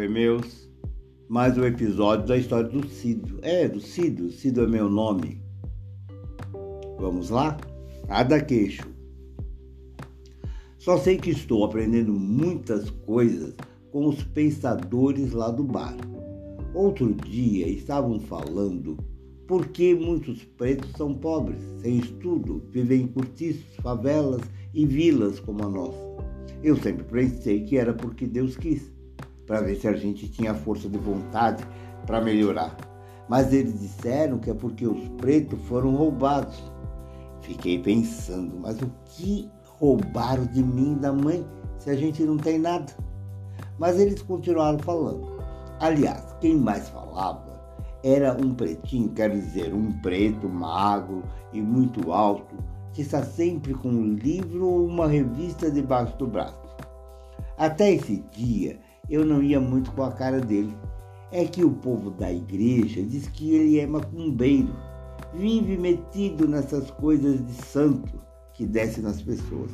Oi, meus. Mais um episódio da história do Cido. É, do Cido. Cido é meu nome. Vamos lá? Nada queixo. Só sei que estou aprendendo muitas coisas com os pensadores lá do bar. Outro dia estavam falando por que muitos pretos são pobres, sem estudo, vivem em cortiços, favelas e vilas como a nossa. Eu sempre pensei que era porque Deus quis para ver se a gente tinha força de vontade para melhorar. Mas eles disseram que é porque os pretos foram roubados. Fiquei pensando, mas o que roubaram de mim e da mãe se a gente não tem nada? Mas eles continuaram falando. Aliás, quem mais falava era um pretinho, quer dizer, um preto magro e muito alto, que está sempre com um livro ou uma revista debaixo do braço. Até esse dia, eu não ia muito com a cara dele. É que o povo da igreja diz que ele é macumbeiro, vive metido nessas coisas de santo que desce nas pessoas.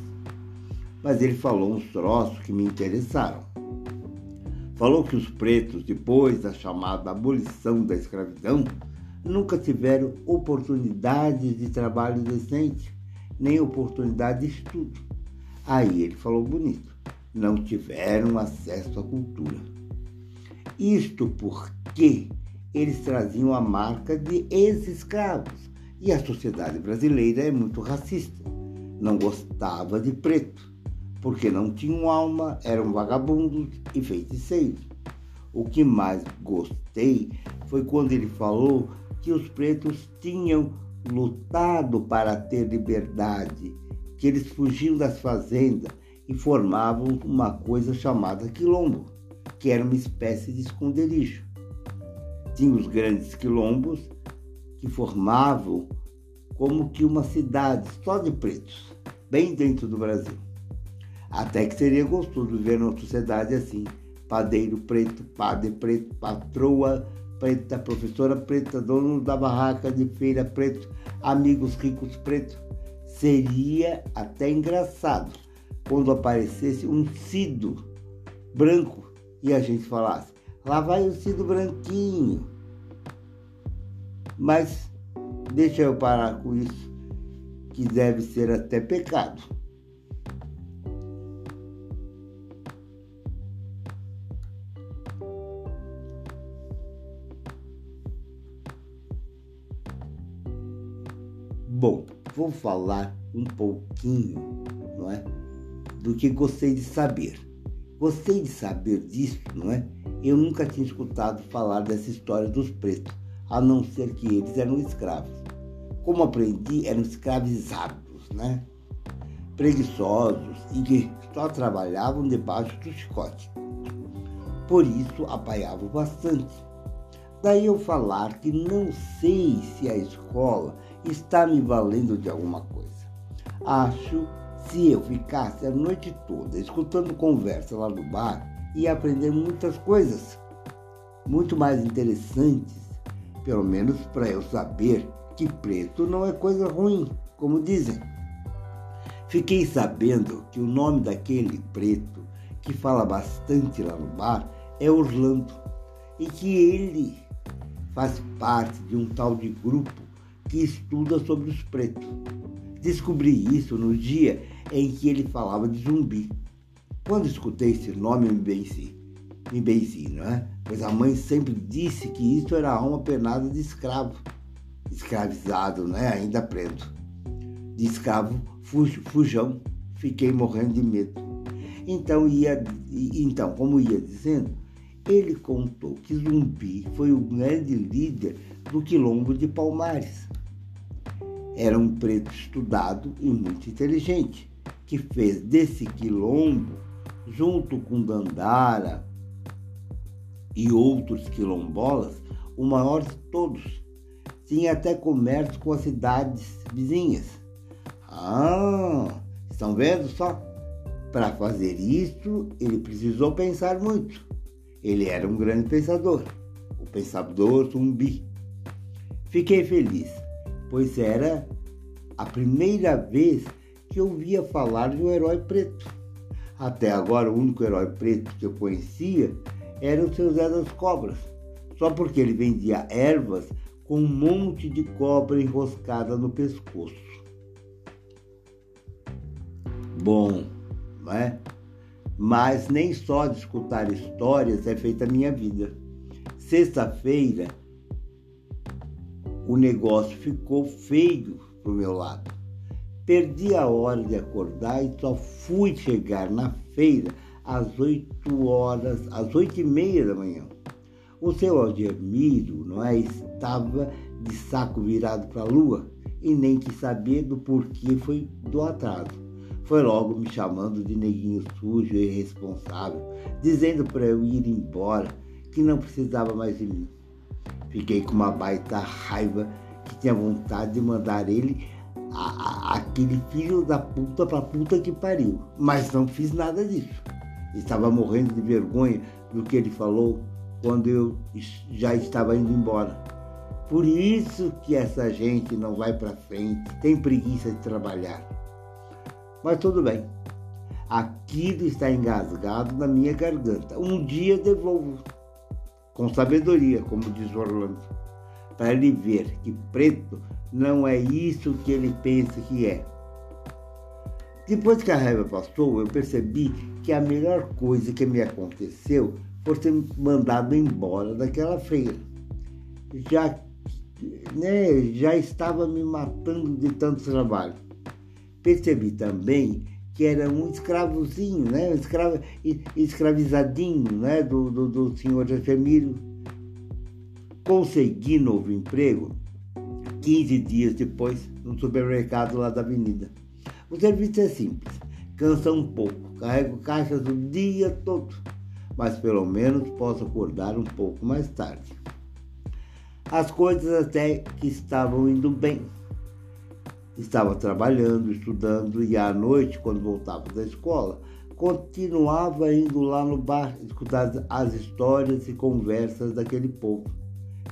Mas ele falou uns troços que me interessaram. Falou que os pretos, depois da chamada abolição da escravidão, nunca tiveram oportunidades de trabalho decente, nem oportunidade de estudo. Aí ele falou bonito não tiveram acesso à cultura. Isto porque eles traziam a marca de ex-escravos e a sociedade brasileira é muito racista. Não gostava de preto, porque não tinham alma, eram vagabundos e feiticeiros. O que mais gostei foi quando ele falou que os pretos tinham lutado para ter liberdade, que eles fugiam das fazendas e formavam uma coisa chamada quilombo, que era uma espécie de esconderijo. Tinha os grandes quilombos que formavam como que uma cidade só de pretos, bem dentro do Brasil. Até que seria gostoso ver uma sociedade assim: padeiro preto, padre preto, patroa preta, professora preta, dono da barraca de feira preto, amigos ricos pretos. Seria até engraçado quando aparecesse um cido branco e a gente falasse, lá vai o cido branquinho. Mas deixa eu parar com isso, que deve ser até pecado. Bom, vou falar um pouquinho, não é? Do que gostei de saber. Gostei de saber disso, não é? Eu nunca tinha escutado falar dessa história dos pretos, a não ser que eles eram escravos. Como aprendi, eram escravizados, né? Preguiçosos e que só trabalhavam debaixo do chicote. Por isso apanhavam bastante. Daí eu falar que não sei se a escola está me valendo de alguma coisa. Acho se eu ficasse a noite toda escutando conversa lá no bar, ia aprender muitas coisas muito mais interessantes, pelo menos para eu saber que preto não é coisa ruim, como dizem. Fiquei sabendo que o nome daquele preto que fala bastante lá no bar é Orlando e que ele faz parte de um tal de grupo que estuda sobre os pretos. Descobri isso no dia em que ele falava de zumbi. Quando escutei esse nome, me benzi, me benzi, não é? Pois a mãe sempre disse que isso era alma penada de escravo, escravizado, né? Ainda preto. De escravo fuj, fujão, fiquei morrendo de medo. Então, ia, então, como ia dizendo, ele contou que Zumbi foi o grande líder do quilombo de Palmares. Era um preto estudado e muito inteligente que fez desse quilombo, junto com Dandara e outros quilombolas, o maior de todos. Tinha até comércio com as cidades vizinhas. Ah, estão vendo só? Para fazer isso, ele precisou pensar muito. Ele era um grande pensador, o pensador zumbi. Fiquei feliz, pois era a primeira vez que ouvia falar de um herói preto. Até agora, o único herói preto que eu conhecia era o seu Zé das Cobras, só porque ele vendia ervas com um monte de cobra enroscada no pescoço. Bom, não é? Mas nem só de escutar histórias é feita a minha vida. Sexta-feira, o negócio ficou feio pro meu lado. Perdi a hora de acordar e só fui chegar na feira às oito horas, às oito e meia da manhã. O seu Algemiro não é, estava de saco virado para a lua e nem quis saber do porquê foi do atraso. Foi logo me chamando de neguinho sujo e irresponsável, dizendo para eu ir embora, que não precisava mais de mim. Fiquei com uma baita raiva que tinha vontade de mandar ele a, a, aquele filho da puta pra puta que pariu. Mas não fiz nada disso. Estava morrendo de vergonha do que ele falou quando eu já estava indo embora. Por isso que essa gente não vai para frente, tem preguiça de trabalhar. Mas tudo bem. Aquilo está engasgado na minha garganta. Um dia devolvo. Com sabedoria, como diz Orlando. Para ele ver que preto não é isso que ele pensa que é. Depois que a raiva passou, eu percebi que a melhor coisa que me aconteceu foi ser mandado embora daquela feira. Já, né, já estava me matando de tanto trabalho. Percebi também que era um escravozinho, né, um escravo, escravizadinho né, do, do, do senhor Jefemiro. Consegui novo emprego 15 dias depois no supermercado lá da avenida. O serviço é simples, cansa um pouco, carrego caixas o dia todo, mas pelo menos posso acordar um pouco mais tarde. As coisas até que estavam indo bem. Estava trabalhando, estudando e à noite, quando voltava da escola, continuava indo lá no bar escutar as histórias e conversas daquele povo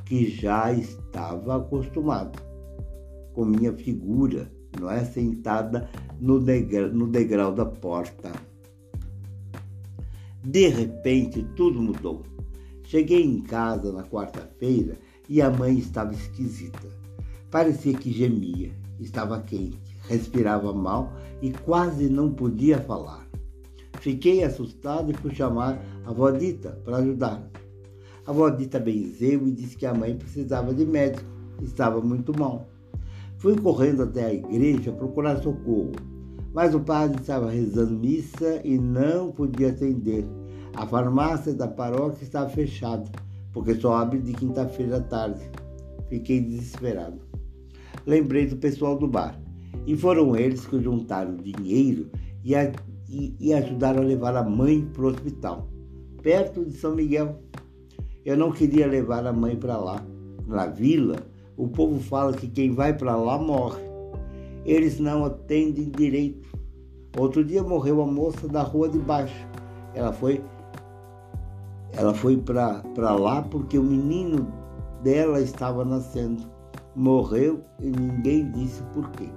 que já estava acostumado com minha figura não é? Sentada no degrau, no degrau da porta. De repente, tudo mudou. Cheguei em casa na quarta-feira e a mãe estava esquisita. Parecia que gemia, estava quente, respirava mal e quase não podia falar. Fiquei assustado e fui chamar a avó Dita para ajudar. A avó Dita benzeu e disse que a mãe precisava de médico, estava muito mal. Fui correndo até a igreja procurar socorro, mas o padre estava rezando missa e não podia atender. A farmácia da paróquia estava fechada, porque só abre de quinta-feira à tarde. Fiquei desesperado. Lembrei do pessoal do bar, e foram eles que juntaram dinheiro e, a, e, e ajudaram a levar a mãe para o hospital, perto de São Miguel. Eu não queria levar a mãe para lá. Na vila, o povo fala que quem vai para lá morre. Eles não atendem direito. Outro dia morreu a moça da rua de baixo. Ela foi ela foi para lá porque o menino dela estava nascendo. Morreu e ninguém disse por quê.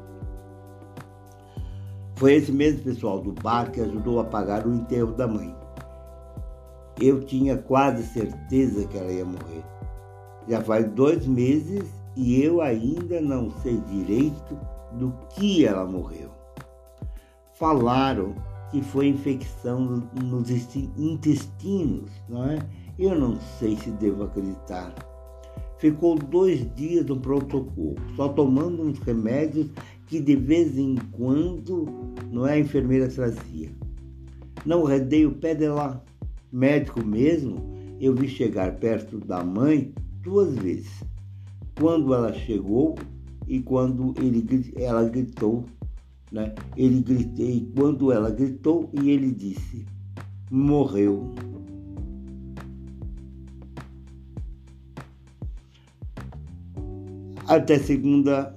Foi esse mesmo pessoal do bar que ajudou a pagar o enterro da mãe. Eu tinha quase certeza que ela ia morrer. Já faz dois meses e eu ainda não sei direito do que ela morreu. Falaram que foi infecção nos intestinos, não é? Eu não sei se devo acreditar. Ficou dois dias no pronto-socorro, só tomando uns remédios que de vez em quando não é a enfermeira trazia. Não redei o pé dela. Médico mesmo, eu vi chegar perto da mãe duas vezes quando ela chegou e quando ele, ela gritou, né? Ele gritei quando ela gritou e ele disse: morreu. Até segunda